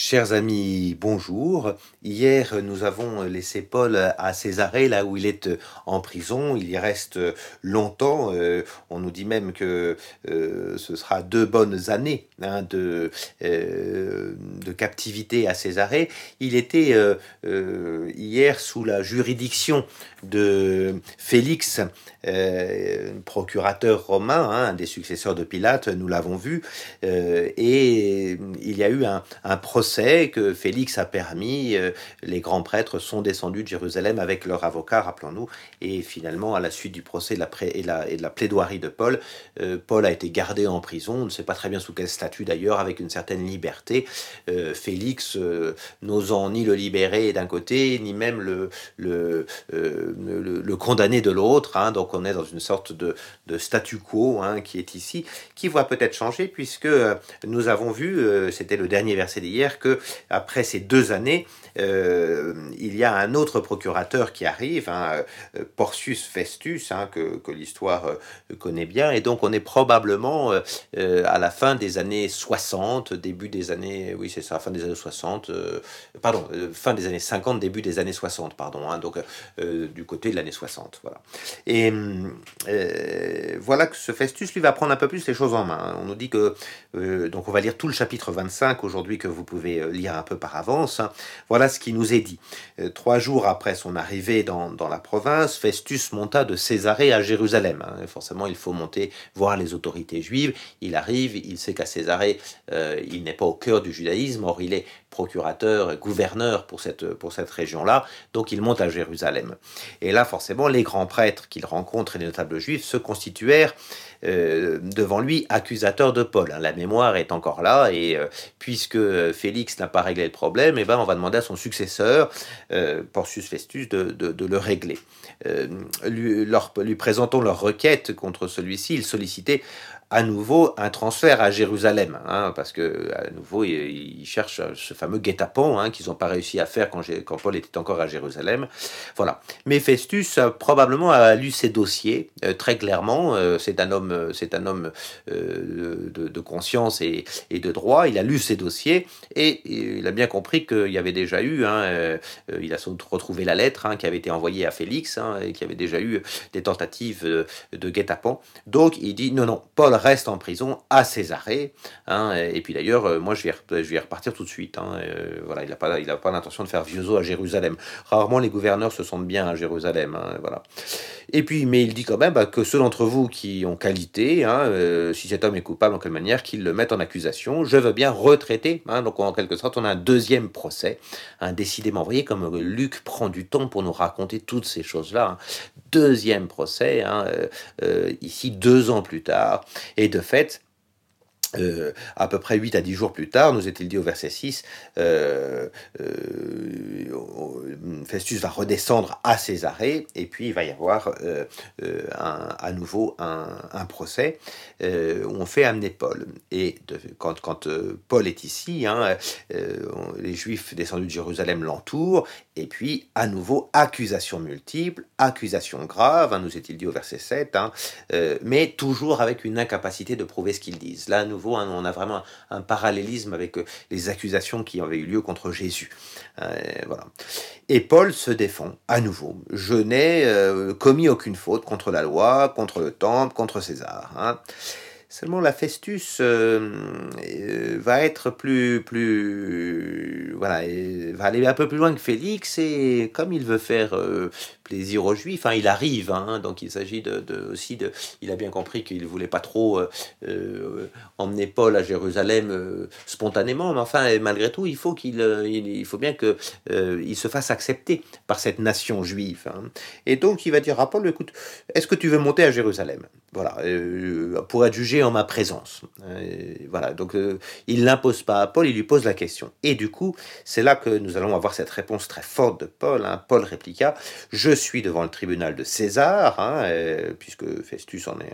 Chers amis, bonjour. Hier, nous avons laissé Paul à Césarée, là où il est en prison. Il y reste longtemps. Euh, on nous dit même que euh, ce sera deux bonnes années hein, de, euh, de captivité à Césarée. Il était hier sous la juridiction de Félix, procurateur romain, hein, un des successeurs de Pilate, nous l'avons vu. et il y a eu un, procès que Félix a permis. Euh, les grands prêtres sont descendus de Jérusalem avec leur avocat, rappelons-nous. Et finalement, à la suite du procès et, de la plaidoirie de Paul, euh, Paul a été gardé en prison. On ne sait pas très bien sous quel statut d'ailleurs, avec une certaine liberté. Euh, Félix n'osant ni le libérer d'un côté, ni même le, condamner de l'autre. Hein. Donc on est dans une sorte de, de statu quo hein, qui est ici, qui va peut-être changer puisque nous avons vu, c'était le dernier verset d'hier, que après ces deux années, euh, il y a un autre procurateur qui arrive, hein, euh, Porcius Festus, hein, que, l'histoire euh, connaît bien, et donc on est probablement à la fin des années 60, début des années, oui c'est ça, fin des années 60, pardon, fin des années 50, début des années 60, pardon, hein, donc du côté de l'année 60, voilà. Et voilà que ce Festus, lui, va prendre un peu plus les choses en main. On nous dit que, donc on va lire tout le chapitre 25 aujourd'hui que vous pouvez lire un peu par avance. Voilà ce qui nous est dit. Euh, trois jours après son arrivée dans, la province, Festus monta de Césarée à Jérusalem. Hein. Forcément, il faut monter voir les autorités juives. Il arrive, il sait qu'à Césarée, euh, il n'est pas au cœur du judaïsme, or il est procurateur, gouverneur pour cette, pour cette région-là, donc il monte à Jérusalem. Et là, forcément, les grands prêtres qu'il rencontre et les notables juifs se constituèrent euh, devant lui accusateurs de Paul. Hein. La mémoire est encore là, et puisque Félix n'a pas réglé le problème, eh ben, on va demander à son successeur, euh, Porcius Festus, de, le régler. Euh, lui, leur, lui présentant leur requête contre celui-ci, il sollicitait à nouveau un transfert à Jérusalem, hein, parce que à nouveau ils, cherchent ce fameux guet-apens hein, qu'ils n'ont pas réussi à faire quand, Paul était encore à Jérusalem. Voilà. Mais Festus a probablement a lu ses dossiers euh, très clairement. Euh, c'est un homme, c'est un homme euh, de, conscience et, de droit. Il a lu ses dossiers et, il a bien compris qu'il y avait déjà eu. Hein, il a retrouvé la lettre qui avait été envoyée à Félix et qui avait déjà eu des tentatives de guet-apens. Donc il dit non non, Paul reste en prison à Césarée. Hein, et puis d'ailleurs, euh, moi, je vais, repartir tout de suite. Hein, euh, voilà, il n'a pas, il pas l'intention de faire vieux à Jérusalem. Rarement les gouverneurs se sentent bien à Jérusalem. Hein, voilà. Et puis, mais il dit quand même bah, que ceux d'entre vous qui ont qualité, euh, si cet homme est coupable en quelle manière, qu'ils le mettent en accusation. Je veux bien retraiter. donc en quelque sorte, on a un deuxième procès. décidément, vous voyez comme Luc prend du temps pour nous raconter toutes ces choses-là. Deuxième procès, ici deux ans plus tard. Et de fait, euh, à peu près 8 à 10 jours plus tard, nous est-il dit au verset 6, euh, euh, Festus va redescendre à Césarée et puis il va y avoir à nouveau un, procès où on fait amener Paul. Et quand, quand Paul est ici, hein, les Juifs descendus de Jérusalem l'entourent et puis à nouveau accusation multiple, accusation grave, hein, nous est-il dit au verset 7, hein, mais toujours avec une incapacité de prouver ce qu'ils disent. Là, nous Hein, on a vraiment un, parallélisme avec euh, les accusations qui avaient eu lieu contre Jésus. Euh, voilà. Et Paul se défend à nouveau. Je n'ai euh, commis aucune faute contre la loi, contre le temple, contre César. Seulement la Festus va être plus, plus, voilà, va aller un peu plus loin que Félix et comme il veut faire plaisir aux Juifs. Hein, il arrive, hein, donc il s'agit de, aussi de. Il a bien compris qu'il voulait pas trop euh, euh, emmener Paul à Jérusalem euh, spontanément, mais enfin, malgré tout, il faut qu'il, il, faut bien que il se fasse accepter par cette nation juive. Hein. Et donc, il va dire à Paul écoute, est-ce que tu veux monter à Jérusalem? Voilà, pour être jugé en ma présence. voilà, donc il l'impose pas à Paul, il lui pose la question. Et du coup, c'est là que nous allons avoir cette réponse très forte de Paul. Paul répliqua Je suis devant le tribunal de César, hein, euh, puisque Festus en est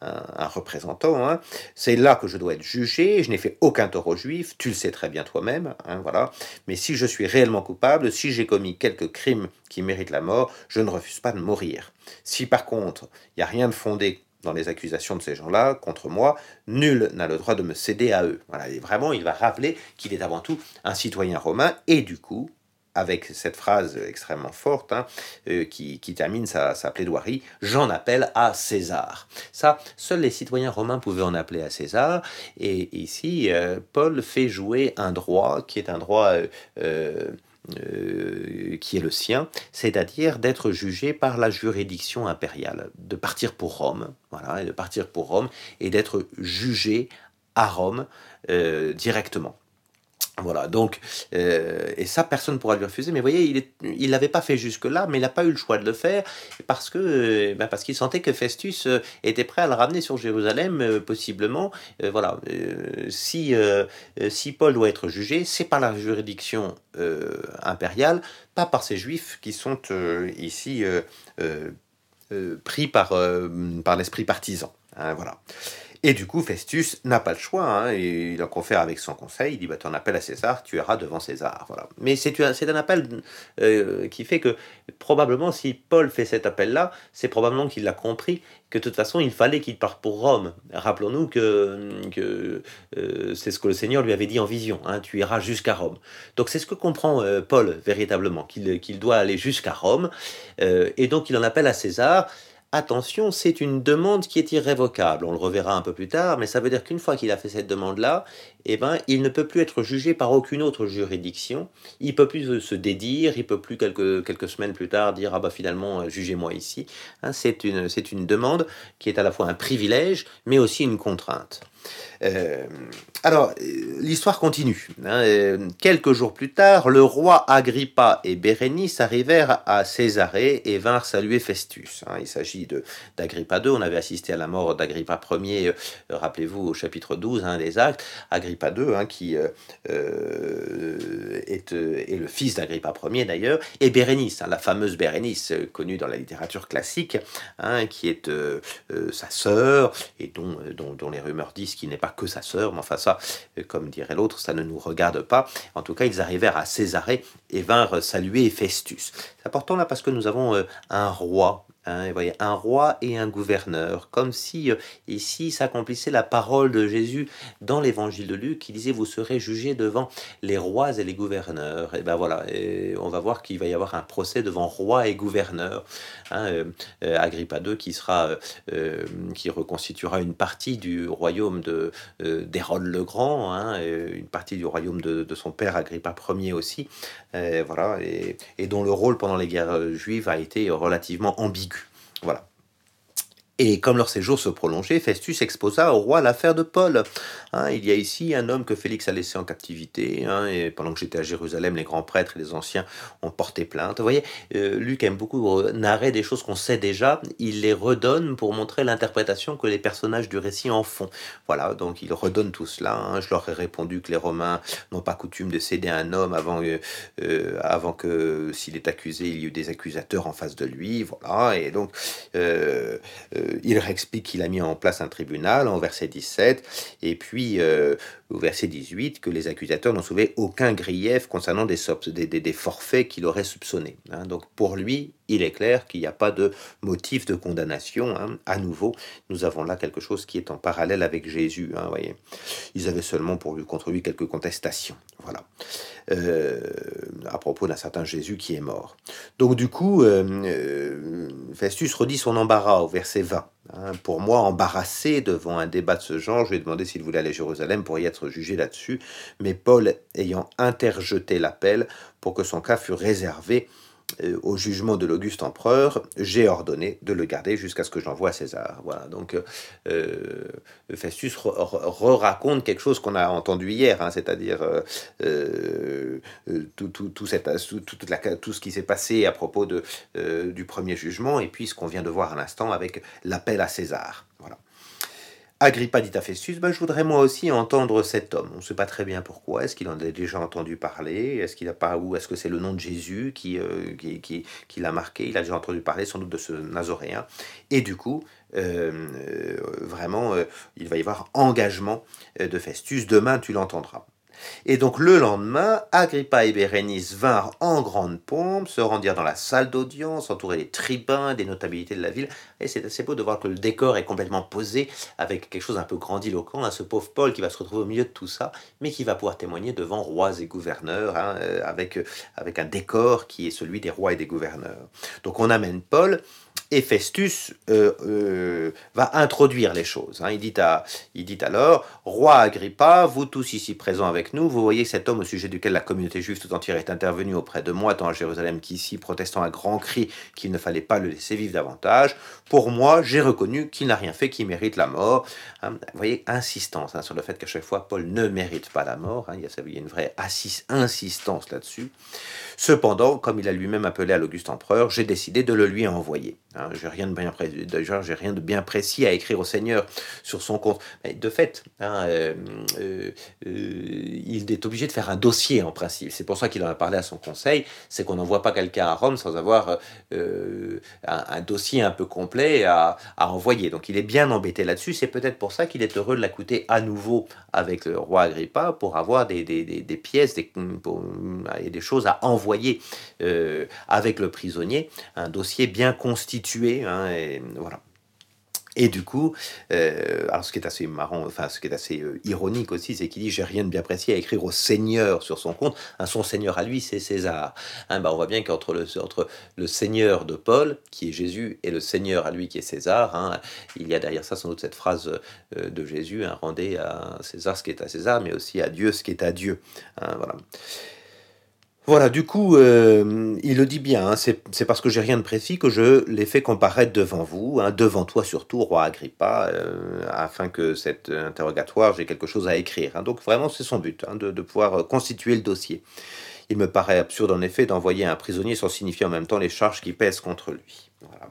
un, représentant. Hein. C'est là que je dois être jugé. Je n'ai fait aucun tort aux Juifs. Tu le sais très bien toi-même. Hein, voilà. Mais si je suis réellement coupable, si j'ai commis quelques crimes qui méritent la mort, je ne refuse pas de mourir. Si par contre, il n'y a rien de fondé dans les accusations de ces gens-là contre moi, nul n'a le droit de me céder à eux. Voilà, et vraiment, il va rappeler qu'il est avant tout un citoyen romain, et du coup, avec cette phrase extrêmement forte hein, euh, qui, termine sa, plaidoirie, j'en appelle à César. Ça, seuls les citoyens romains pouvaient en appeler à César, et ici, euh, Paul fait jouer un droit qui est un droit... Euh, qui est le sien, c'est-à-dire d'être jugé par la juridiction impériale, de partir pour Rome, voilà, et de partir pour Rome et d'être jugé à Rome directement. Voilà, donc, euh, et ça, personne ne pourra lui refuser. Mais vous voyez, il ne l'avait pas fait jusque-là, mais il n'a pas eu le choix de le faire parce que euh, ben parce qu'il sentait que Festus euh, était prêt à le ramener sur Jérusalem, possiblement. voilà, si, si Paul doit être jugé, c'est par la juridiction impériale, pas par ces juifs qui sont ici pris par, par l'esprit partisan. Hein, voilà. Et du coup, Festus n'a pas le choix, hein, et il en confère avec son conseil, il dit, bah, ton appel à César, tu iras devant César. Voilà. Mais c'est un appel euh, qui fait que, probablement, si Paul fait cet appel-là, c'est probablement qu'il a compris que de toute façon, il fallait qu'il parte pour Rome. Rappelons-nous que, que euh, c'est ce que le Seigneur lui avait dit en vision, hein, tu iras jusqu'à Rome. Donc c'est ce que comprend euh, Paul véritablement, qu'il doit aller jusqu'à Rome, et donc il en appelle à César, attention, c'est une demande qui est irrévocable. On le reverra un peu plus tard, mais ça veut dire qu'une fois qu'il a fait cette demande-là, eh ben, il ne peut plus être jugé par aucune autre juridiction. Il peut plus se dédire, il peut plus quelques, quelques semaines plus tard dire ah bah finalement jugez-moi ici. Hein, c'est une c'est une demande qui est à la fois un privilège, mais aussi une contrainte. Euh, alors, l'histoire continue. Hein. Euh, quelques jours plus tard, le roi Agrippa et Bérénice arrivèrent à Césarée et vinrent saluer Festus. Hein. Il s'agit d'Agrippa II. On avait assisté à la mort d'Agrippa Ier, euh, rappelez-vous, au chapitre 12 hein, des Actes. II, qui est, est, le fils d'Agrippa Ier d'ailleurs, et Bérénice, la fameuse Bérénice, connue dans la littérature classique, qui est sa sœur et dont, dont, les rumeurs disent qu'il n'est pas que sa sœur, mais enfin ça, comme dirait l'autre, ça ne nous regarde pas. En tout cas, ils arrivèrent à Césarée et vinrent saluer Festus. C'est important là parce que nous avons euh, un roi Hein, voyez, un roi et un gouverneur, comme si euh, ici s'accomplissait la parole de Jésus dans l'évangile de Luc, qui disait vous serez jugés devant les rois et les gouverneurs. Et ben voilà, et on va voir qu'il va y avoir un procès devant roi et gouverneur. Hein, euh, euh, Agrippa II qui sera, qui reconstituera une partie du royaume de d'Hérode le Grand, hein, une partie du royaume de, son père Agrippa Ier aussi, voilà, et dont le rôle pendant les guerres juives a été relativement ambigu. Voilà. Et comme leur séjour se prolongeait, Festus exposa au roi l'affaire de Paul. Hein, il y a ici un homme que Félix a laissé en captivité, hein, et pendant que j'étais à Jérusalem, les grands prêtres et les anciens ont porté plainte. Vous voyez, euh, Luc aime beaucoup narrer des choses qu'on sait déjà, il les redonne pour montrer l'interprétation que les personnages du récit en font. Voilà, donc il redonne tout cela. Hein. Je leur ai répondu que les Romains n'ont pas coutume de céder un homme avant, euh, euh, avant que, s'il est accusé, il y ait des accusateurs en face de lui. Voilà, et donc il explique qu'il a mis en place un tribunal en verset 17, et puis euh, au verset 18 que les accusateurs n'ont soulevé aucun grief concernant des, forfaits qu'il aurait soupçonnés. Hein. Donc pour lui, il est clair qu'il n'y a pas de motif de condamnation. Hein. À nouveau, nous avons là quelque chose qui est en parallèle avec Jésus. Hein, voyez. Ils avaient seulement pour lui, contre lui quelques contestations. Voilà. Euh, à propos d'un certain Jésus qui est mort. Donc du coup, euh, euh, Festus redit son embarras au verset 20. Hein. pour moi, embarrassé devant un débat de ce genre, je lui ai demandé s'il voulait aller à Jérusalem pour y être jugé là-dessus. Mais Paul, ayant interjeté l'appel pour que son cas fût réservé au jugement de l'Auguste empereur, j'ai ordonné de le garder jusqu'à ce que j'envoie César. Voilà, donc euh, euh Festus re-raconte quelque chose qu'on a entendu hier, hein, c'est-à-dire euh, tout, tout, tout, tout ce qui s'est passé à propos de, du premier jugement, et puis ce qu'on vient de voir à l'instant avec l'appel à César. Voilà. Agrippa dit à Festus, ben, je voudrais moi aussi entendre cet homme. On ne sait pas très bien pourquoi. Est-ce qu'il en a déjà entendu parler? Est-ce qu'il a pas ou est-ce que c'est le nom de Jésus qui, euh, qui, qui, l'a marqué? Il a déjà entendu parler sans doute de ce Nazoréen. Et du coup, euh, euh, vraiment, il va y avoir engagement de Festus. Demain, tu l'entendras. Et donc le lendemain, Agrippa et Bérénice vinrent en grande pompe, se rendirent dans la salle d'audience, entourés des tribuns, des notabilités de la ville. Et c'est assez beau de voir que le décor est complètement posé avec quelque chose un peu grandiloquent. Hein, ce pauvre Paul qui va se retrouver au milieu de tout ça, mais qui va pouvoir témoigner devant rois et gouverneurs, hein, euh, avec, avec un décor qui est celui des rois et des gouverneurs. Donc on amène Paul et euh, euh, va introduire les choses. Hein. Il, dit à, il dit alors, Roi Agrippa, vous tous ici présents avec nous, vous voyez cet homme au sujet duquel la communauté juive tout entière est intervenue auprès de moi, tant à Jérusalem qu'ici, protestant à grands cris qu'il ne fallait pas le laisser vivre davantage. Pour moi, j'ai reconnu qu'il n'a rien fait qui mérite la mort. Hein. Vous voyez, insistance hein, sur le fait qu'à chaque fois, Paul ne mérite pas la mort. Il y, a, il, y a, une vraie insistance là-dessus. Cependant, comme il a lui-même appelé à l'Auguste empereur, j'ai décidé de le lui envoyer. Hein, j'ai rien de bien précis, j'ai rien de bien précis à écrire au Seigneur sur son compte. De fait, hein, euh, euh, euh, il est obligé de faire un dossier en principe. C'est pour ça qu'il en a parlé à son conseil. C'est qu'on n'envoie pas quelqu'un à Rome sans avoir un, dossier un peu complet à, envoyer. Donc il est bien embêté là-dessus. C'est peut-être pour ça qu'il est heureux de l'accoûter à nouveau avec le roi Agrippa pour avoir des, pièces et des choses à envoyer avec le prisonnier. Un dossier bien constitué Hein, et voilà. Et du coup, euh, alors ce qui est assez marrant, enfin ce qui est assez euh, ironique aussi, c'est qu'il dit j'ai rien de bien précis à écrire au Seigneur sur son compte. Un son Seigneur à lui, c'est César. Hein, bah, on voit bien qu'entre le, entre le Seigneur de Paul, qui est Jésus, et le Seigneur à lui, qui est César, hein, il y a derrière ça sans doute cette phrase euh, de Jésus rendez à César ce qui est à César, mais aussi à Dieu ce qui est à Dieu. voilà. Voilà, du coup, euh, il le dit bien, hein, c'est parce que j'ai rien de précis que je l'ai fait comparaître devant vous, hein, devant toi surtout, roi Agrippa, euh, afin que cet interrogatoire, j'ai quelque chose à écrire. Hein. Donc vraiment, c'est son but, de, pouvoir constituer le dossier. Il me paraît absurde en effet d'envoyer un prisonnier sans signifier en même temps les charges qui pèsent contre lui.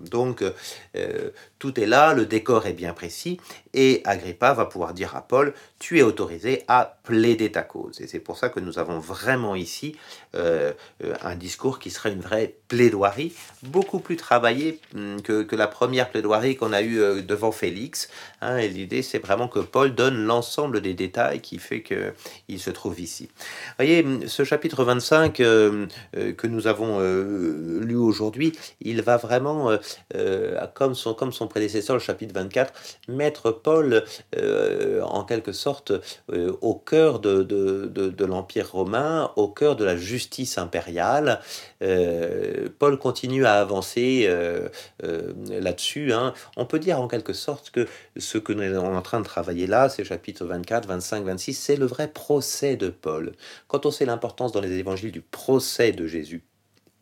Donc euh, tout est là, le décor est bien précis, et Agrippa va pouvoir dire à Paul, tu es autorisé à plaider ta cause. Et c'est pour ça que nous avons vraiment ici euh, euh, un discours qui serait une vraie plaidoirie, beaucoup plus travaillée hum, que, la première plaidoirie qu'on a eue devant Félix. Hein. et l'idée, c'est vraiment que Paul donne l'ensemble des détails qui fait qu'il se trouve ici. Vous voyez, ce chapitre 25 que nous avons lu aujourd'hui, il va vraiment euh, comme, son, comme son prédécesseur, le chapitre 24, mettre Paul euh, en quelque sorte euh, au cœur de, l'Empire romain, au cœur de la justice impériale. Paul continue à avancer là-dessus. Hein. On peut dire en quelque sorte que ce que nous sommes en train de travailler là, ces chapitres 24, 25, 26, c'est le vrai procès de Paul. Quand on sait l'importance dans les évangiles du procès de Jésus,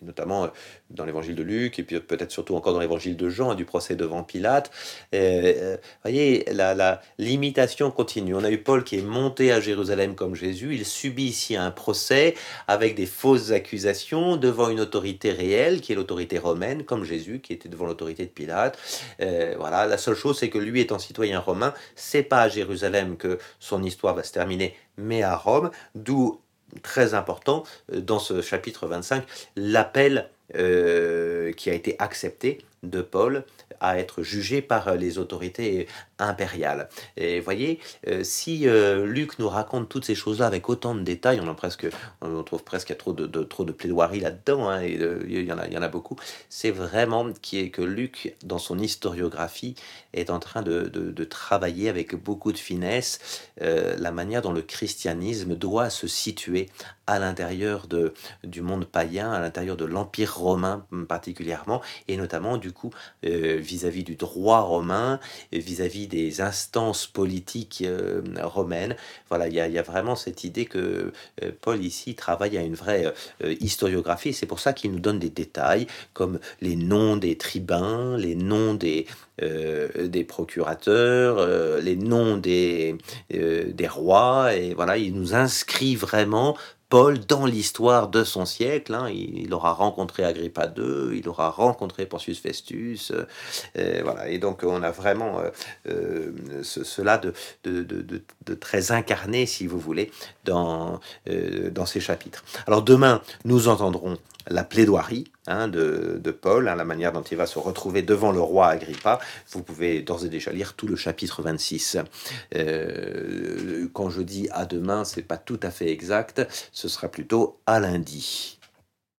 notamment euh, dans l'évangile de Luc, et puis peut-être surtout encore dans l'évangile de Jean, du procès devant Pilate. Euh, euh, voyez, la, l'imitation continue. On a eu Paul qui est monté à Jérusalem comme Jésus, il subit ici un procès avec des fausses accusations devant une autorité réelle, qui est l'autorité romaine, comme Jésus, qui était devant l'autorité de Pilate. voilà, la seule chose, c'est que lui étant citoyen romain, c'est pas à Jérusalem que son histoire va se terminer, mais à Rome, d'où très important euh, dans ce chapitre 25, l'appel euh, qui a été accepté de Paul à être jugé par les autorités impériales. Et voyez, euh, si euh, Luc nous raconte toutes ces choses-là avec autant de détails, on, a presque, on trouve presque trop de, trop de plaidoiries là-dedans, hein, et il, y en a, en beaucoup, c'est vraiment qui est que Luc, dans son historiographie, est en train de, de travailler avec beaucoup de finesse la manière dont le christianisme doit se situer à l'intérieur de, du monde païen, à l'intérieur de l'Empire romain particulièrement, et notamment du coup euh, vis-à-vis du droit romain, vis-à-vis des instances politiques euh, romaines. Voilà, il y, a, vraiment cette idée que euh, Paul ici travaille à une vraie historiographie, c'est pour ça qu'il nous donne des détails comme les noms des tribuns, les noms des, des procurateurs, les noms des, des rois, et voilà, il nous inscrit vraiment Paul dans l'histoire de son siècle. Hein, il, aura rencontré Agrippa II, il aura rencontré Porcius Festus. Euh, voilà. Et donc on a vraiment euh, euh, cela de, de, très incarné, si vous voulez, dans, dans ces chapitres. Alors demain, nous entendrons la plaidoirie hein, de, Paul, hein, la manière dont il va se retrouver devant le roi Agrippa. Vous pouvez d'ores et déjà lire tout le chapitre 26. Euh, quand je dis à demain, c'est pas tout à fait exact, ce sera plutôt à lundi.